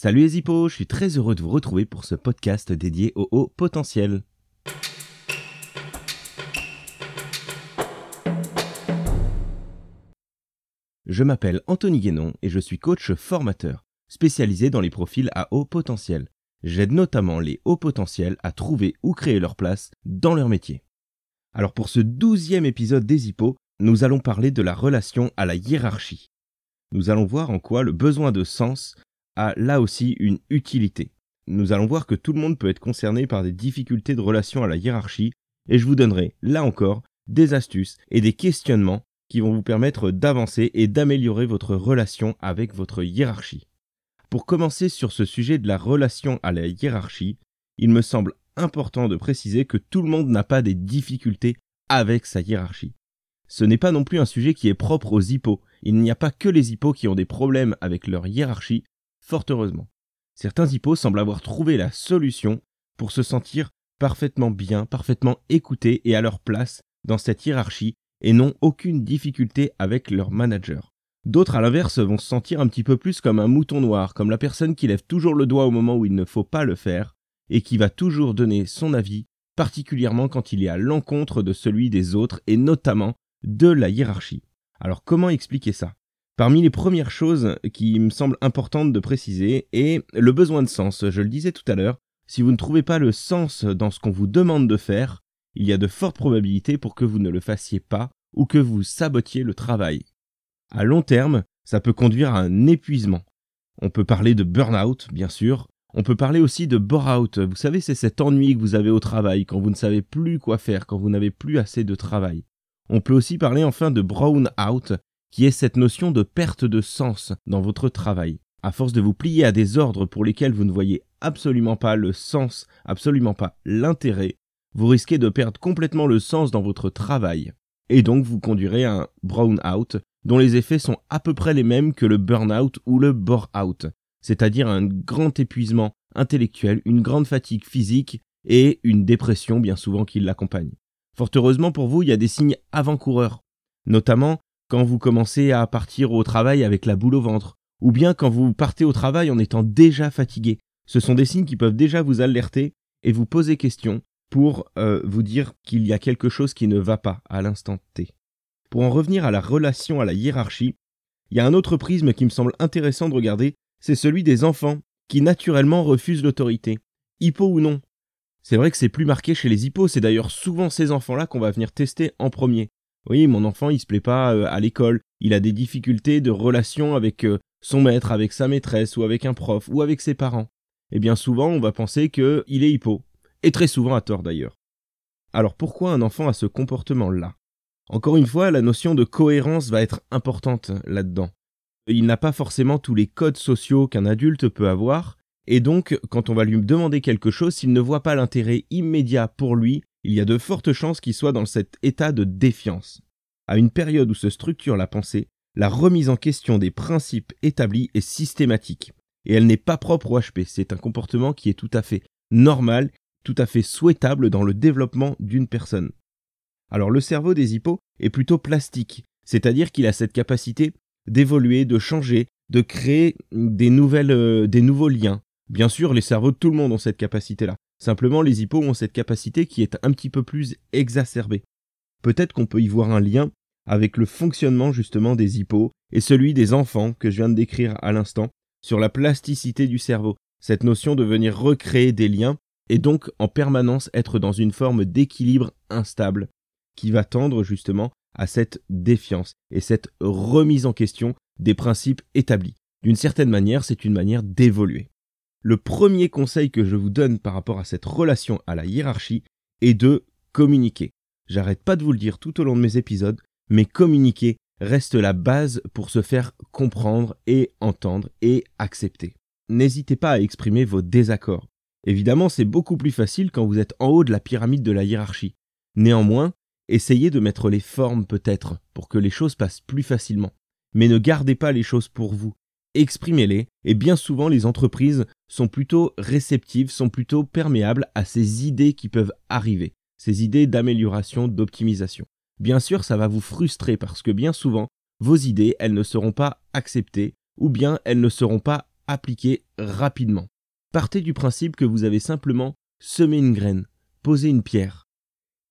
Salut les je suis très heureux de vous retrouver pour ce podcast dédié au haut potentiel. Je m'appelle Anthony Guénon et je suis coach formateur, spécialisé dans les profils à haut potentiel. J'aide notamment les hauts potentiels à trouver ou créer leur place dans leur métier. Alors pour ce douzième épisode des nous allons parler de la relation à la hiérarchie. Nous allons voir en quoi le besoin de sens a là aussi une utilité. Nous allons voir que tout le monde peut être concerné par des difficultés de relation à la hiérarchie, et je vous donnerai, là encore, des astuces et des questionnements qui vont vous permettre d'avancer et d'améliorer votre relation avec votre hiérarchie. Pour commencer sur ce sujet de la relation à la hiérarchie, il me semble important de préciser que tout le monde n'a pas des difficultés avec sa hiérarchie. Ce n'est pas non plus un sujet qui est propre aux hippos. Il n'y a pas que les hippos qui ont des problèmes avec leur hiérarchie, fort heureusement. Certains hippos semblent avoir trouvé la solution pour se sentir parfaitement bien, parfaitement écoutés et à leur place dans cette hiérarchie et n'ont aucune difficulté avec leur manager. D'autres, à l'inverse, vont se sentir un petit peu plus comme un mouton noir, comme la personne qui lève toujours le doigt au moment où il ne faut pas le faire, et qui va toujours donner son avis, particulièrement quand il est à l'encontre de celui des autres, et notamment de la hiérarchie. Alors comment expliquer ça? Parmi les premières choses qui me semblent importantes de préciser est le besoin de sens. Je le disais tout à l'heure, si vous ne trouvez pas le sens dans ce qu'on vous demande de faire, il y a de fortes probabilités pour que vous ne le fassiez pas ou que vous sabotiez le travail. À long terme, ça peut conduire à un épuisement. On peut parler de burn-out, bien sûr. On peut parler aussi de bore-out. Vous savez, c'est cet ennui que vous avez au travail quand vous ne savez plus quoi faire, quand vous n'avez plus assez de travail. On peut aussi parler enfin de brown-out, qui est cette notion de perte de sens dans votre travail. À force de vous plier à des ordres pour lesquels vous ne voyez absolument pas le sens, absolument pas l'intérêt, vous risquez de perdre complètement le sens dans votre travail. Et donc vous conduirez à un brown out dont les effets sont à peu près les mêmes que le burn-out ou le bore-out, c'est-à-dire un grand épuisement intellectuel, une grande fatigue physique et une dépression bien souvent qui l'accompagne. Fort heureusement pour vous, il y a des signes avant-coureurs, notamment quand vous commencez à partir au travail avec la boule au ventre, ou bien quand vous partez au travail en étant déjà fatigué. Ce sont des signes qui peuvent déjà vous alerter et vous poser question pour euh, vous dire qu'il y a quelque chose qui ne va pas à l'instant T. Pour en revenir à la relation à la hiérarchie, il y a un autre prisme qui me semble intéressant de regarder, c'est celui des enfants qui naturellement refusent l'autorité, hippo ou non. C'est vrai que c'est plus marqué chez les hippos, c'est d'ailleurs souvent ces enfants-là qu'on va venir tester en premier. Oui, mon enfant, il se plaît pas euh, à l'école, il a des difficultés de relation avec euh, son maître, avec sa maîtresse, ou avec un prof, ou avec ses parents. Et bien souvent, on va penser qu'il est hippo, et très souvent à tort d'ailleurs. Alors pourquoi un enfant a ce comportement-là? Encore une fois, la notion de cohérence va être importante là-dedans. Il n'a pas forcément tous les codes sociaux qu'un adulte peut avoir, et donc quand on va lui demander quelque chose, s'il ne voit pas l'intérêt immédiat pour lui, il y a de fortes chances qu'il soit dans cet état de défiance. À une période où se structure la pensée, la remise en question des principes établis est systématique. Et elle n'est pas propre au HP, c'est un comportement qui est tout à fait normal tout à fait souhaitable dans le développement d'une personne. Alors le cerveau des hippos est plutôt plastique, c'est-à-dire qu'il a cette capacité d'évoluer, de changer, de créer des, euh, des nouveaux liens. Bien sûr, les cerveaux de tout le monde ont cette capacité-là. Simplement, les hippos ont cette capacité qui est un petit peu plus exacerbée. Peut-être qu'on peut y voir un lien avec le fonctionnement justement des hippos et celui des enfants que je viens de décrire à l'instant sur la plasticité du cerveau, cette notion de venir recréer des liens et donc en permanence être dans une forme d'équilibre instable qui va tendre justement à cette défiance et cette remise en question des principes établis. D'une certaine manière, c'est une manière d'évoluer. Le premier conseil que je vous donne par rapport à cette relation à la hiérarchie est de communiquer. J'arrête pas de vous le dire tout au long de mes épisodes, mais communiquer reste la base pour se faire comprendre et entendre et accepter. N'hésitez pas à exprimer vos désaccords. Évidemment, c'est beaucoup plus facile quand vous êtes en haut de la pyramide de la hiérarchie. Néanmoins, essayez de mettre les formes peut-être pour que les choses passent plus facilement. Mais ne gardez pas les choses pour vous. Exprimez-les, et bien souvent les entreprises sont plutôt réceptives, sont plutôt perméables à ces idées qui peuvent arriver, ces idées d'amélioration, d'optimisation. Bien sûr, ça va vous frustrer parce que bien souvent, vos idées, elles ne seront pas acceptées, ou bien elles ne seront pas appliquer rapidement. Partez du principe que vous avez simplement semé une graine, posé une pierre.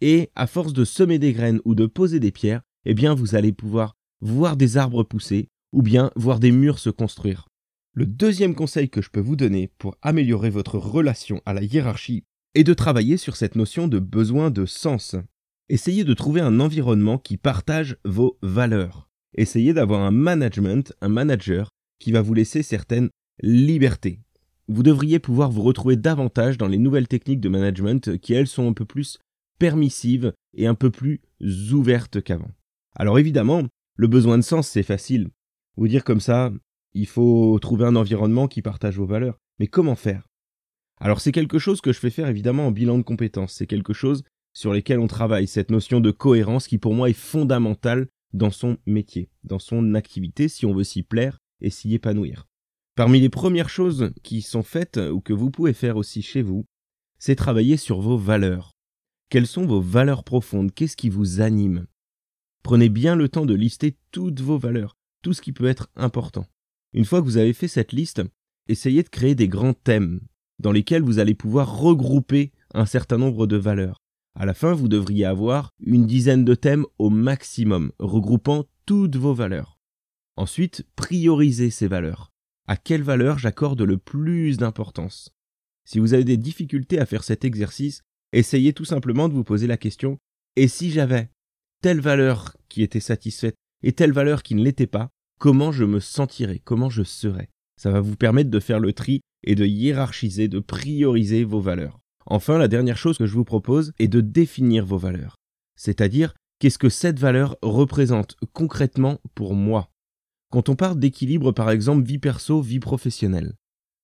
Et à force de semer des graines ou de poser des pierres, eh bien vous allez pouvoir voir des arbres pousser ou bien voir des murs se construire. Le deuxième conseil que je peux vous donner pour améliorer votre relation à la hiérarchie est de travailler sur cette notion de besoin de sens. Essayez de trouver un environnement qui partage vos valeurs. Essayez d'avoir un management, un manager qui va vous laisser certaines libertés. Vous devriez pouvoir vous retrouver davantage dans les nouvelles techniques de management qui, elles, sont un peu plus permissives et un peu plus ouvertes qu'avant. Alors évidemment, le besoin de sens, c'est facile. Vous dire comme ça, il faut trouver un environnement qui partage vos valeurs. Mais comment faire? Alors c'est quelque chose que je fais faire évidemment en bilan de compétences. C'est quelque chose sur lequel on travaille, cette notion de cohérence qui pour moi est fondamentale dans son métier, dans son activité, si on veut s'y plaire et s'y épanouir. Parmi les premières choses qui sont faites ou que vous pouvez faire aussi chez vous, c'est travailler sur vos valeurs. Quelles sont vos valeurs profondes? Qu'est-ce qui vous anime? Prenez bien le temps de lister toutes vos valeurs, tout ce qui peut être important. Une fois que vous avez fait cette liste, essayez de créer des grands thèmes dans lesquels vous allez pouvoir regrouper un certain nombre de valeurs. À la fin, vous devriez avoir une dizaine de thèmes au maximum, regroupant toutes vos valeurs. Ensuite, priorisez ces valeurs. À quelle valeur j'accorde le plus d'importance? Si vous avez des difficultés à faire cet exercice, essayez tout simplement de vous poser la question et si j'avais telle valeur qui était satisfaite et telle valeur qui ne l'était pas, comment je me sentirais, comment je serais Ça va vous permettre de faire le tri et de hiérarchiser, de prioriser vos valeurs. Enfin, la dernière chose que je vous propose est de définir vos valeurs. C'est-à-dire, qu'est-ce que cette valeur représente concrètement pour moi? Quand on parle d'équilibre, par exemple, vie perso, vie professionnelle,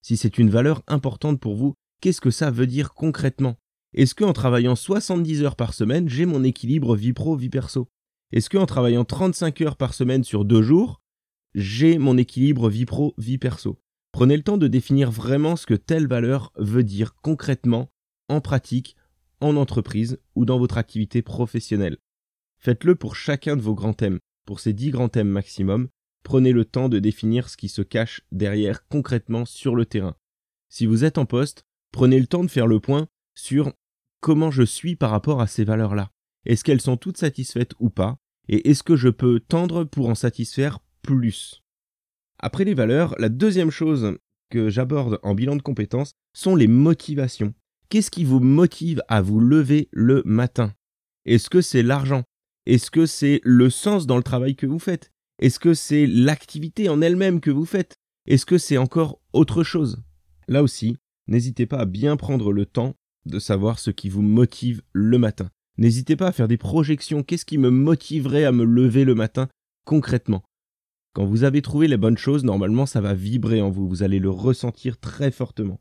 si c'est une valeur importante pour vous, qu'est-ce que ça veut dire concrètement? Est-ce qu'en travaillant 70 heures par semaine, j'ai mon équilibre vie pro, vie perso? Est-ce qu'en travaillant 35 heures par semaine sur deux jours, j'ai mon équilibre vie pro, vie perso? Prenez le temps de définir vraiment ce que telle valeur veut dire concrètement en pratique, en entreprise ou dans votre activité professionnelle. Faites-le pour chacun de vos grands thèmes. Pour ces dix grands thèmes maximum, prenez le temps de définir ce qui se cache derrière concrètement sur le terrain. Si vous êtes en poste, prenez le temps de faire le point sur comment je suis par rapport à ces valeurs-là. Est-ce qu'elles sont toutes satisfaites ou pas? Et est-ce que je peux tendre pour en satisfaire plus? Après les valeurs, la deuxième chose que j'aborde en bilan de compétences sont les motivations. Qu'est-ce qui vous motive à vous lever le matin? Est-ce que c'est l'argent? Est-ce que c'est le sens dans le travail que vous faites? Est-ce que c'est l'activité en elle-même que vous faites? Est-ce que c'est encore autre chose? Là aussi, n'hésitez pas à bien prendre le temps de savoir ce qui vous motive le matin. N'hésitez pas à faire des projections. Qu'est-ce qui me motiverait à me lever le matin concrètement? Quand vous avez trouvé les bonnes choses, normalement ça va vibrer en vous. Vous allez le ressentir très fortement.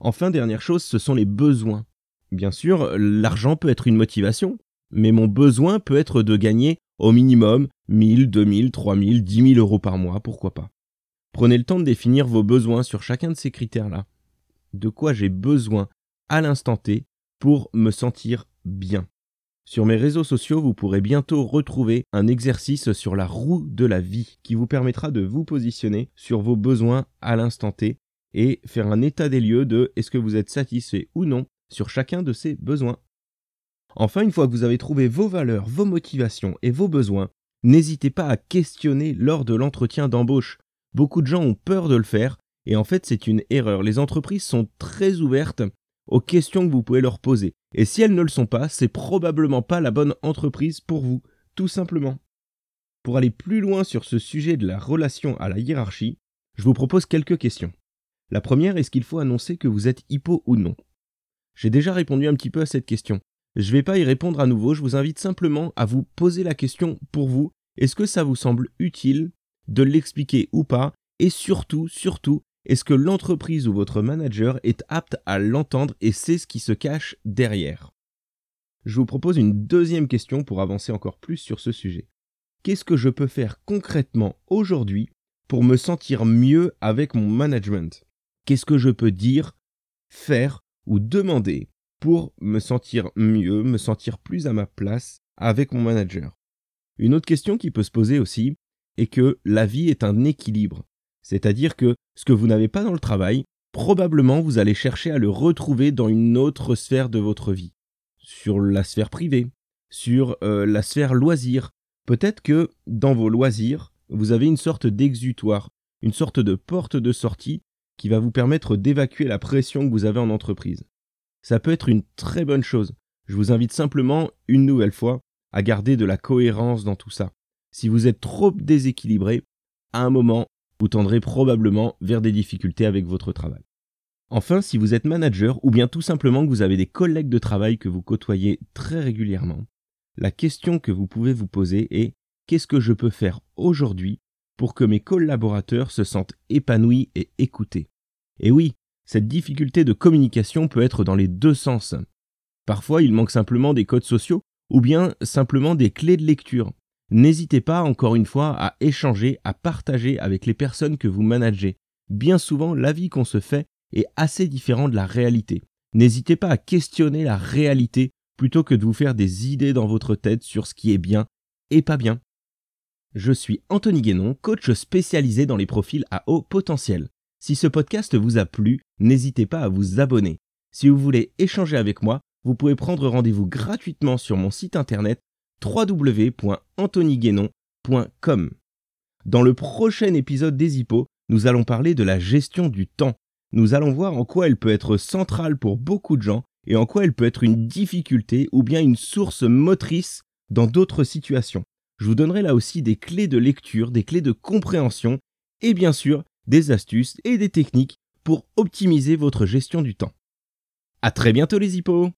Enfin, dernière chose, ce sont les besoins. Bien sûr, l'argent peut être une motivation, mais mon besoin peut être de gagner au minimum 1000, 2000, 3000, 10 000 euros par mois, pourquoi pas. Prenez le temps de définir vos besoins sur chacun de ces critères-là. De quoi j'ai besoin à l'instant T pour me sentir bien. Sur mes réseaux sociaux, vous pourrez bientôt retrouver un exercice sur la roue de la vie qui vous permettra de vous positionner sur vos besoins à l'instant T et faire un état des lieux de est-ce que vous êtes satisfait ou non sur chacun de ces besoins. Enfin, une fois que vous avez trouvé vos valeurs, vos motivations et vos besoins, n'hésitez pas à questionner lors de l'entretien d'embauche. Beaucoup de gens ont peur de le faire et en fait c'est une erreur. Les entreprises sont très ouvertes aux questions que vous pouvez leur poser. Et si elles ne le sont pas, c'est probablement pas la bonne entreprise pour vous, tout simplement. Pour aller plus loin sur ce sujet de la relation à la hiérarchie, je vous propose quelques questions. La première, est-ce qu'il faut annoncer que vous êtes hippo ou non? J'ai déjà répondu un petit peu à cette question. Je ne vais pas y répondre à nouveau, je vous invite simplement à vous poser la question pour vous. Est-ce que ça vous semble utile de l'expliquer ou pas? Et surtout, surtout, est-ce que l'entreprise ou votre manager est apte à l'entendre et sait ce qui se cache derrière? Je vous propose une deuxième question pour avancer encore plus sur ce sujet. Qu'est-ce que je peux faire concrètement aujourd'hui pour me sentir mieux avec mon management? Qu'est-ce que je peux dire, faire ou demander pour me sentir mieux, me sentir plus à ma place avec mon manager? Une autre question qui peut se poser aussi est que la vie est un équilibre. C'est-à-dire que ce que vous n'avez pas dans le travail, probablement vous allez chercher à le retrouver dans une autre sphère de votre vie. Sur la sphère privée, sur euh, la sphère loisir. Peut-être que dans vos loisirs, vous avez une sorte d'exutoire, une sorte de porte de sortie qui va vous permettre d'évacuer la pression que vous avez en entreprise. Ça peut être une très bonne chose. Je vous invite simplement, une nouvelle fois, à garder de la cohérence dans tout ça. Si vous êtes trop déséquilibré, à un moment, vous tendrez probablement vers des difficultés avec votre travail. Enfin, si vous êtes manager ou bien tout simplement que vous avez des collègues de travail que vous côtoyez très régulièrement, la question que vous pouvez vous poser est qu'est-ce que je peux faire aujourd'hui pour que mes collaborateurs se sentent épanouis et écoutés? Et oui, cette difficulté de communication peut être dans les deux sens. Parfois, il manque simplement des codes sociaux ou bien simplement des clés de lecture. N'hésitez pas, encore une fois, à échanger, à partager avec les personnes que vous managez. Bien souvent, l'avis qu'on se fait est assez différent de la réalité. N'hésitez pas à questionner la réalité plutôt que de vous faire des idées dans votre tête sur ce qui est bien et pas bien. Je suis Anthony Guénon, coach spécialisé dans les profils à haut potentiel. Si ce podcast vous a plu, n'hésitez pas à vous abonner. Si vous voulez échanger avec moi, vous pouvez prendre rendez-vous gratuitement sur mon site internet www.anthonyguénon.com. Dans le prochain épisode des hippos, nous allons parler de la gestion du temps. Nous allons voir en quoi elle peut être centrale pour beaucoup de gens et en quoi elle peut être une difficulté ou bien une source motrice dans d'autres situations. Je vous donnerai là aussi des clés de lecture, des clés de compréhension et bien sûr des astuces et des techniques pour optimiser votre gestion du temps. À très bientôt les hippos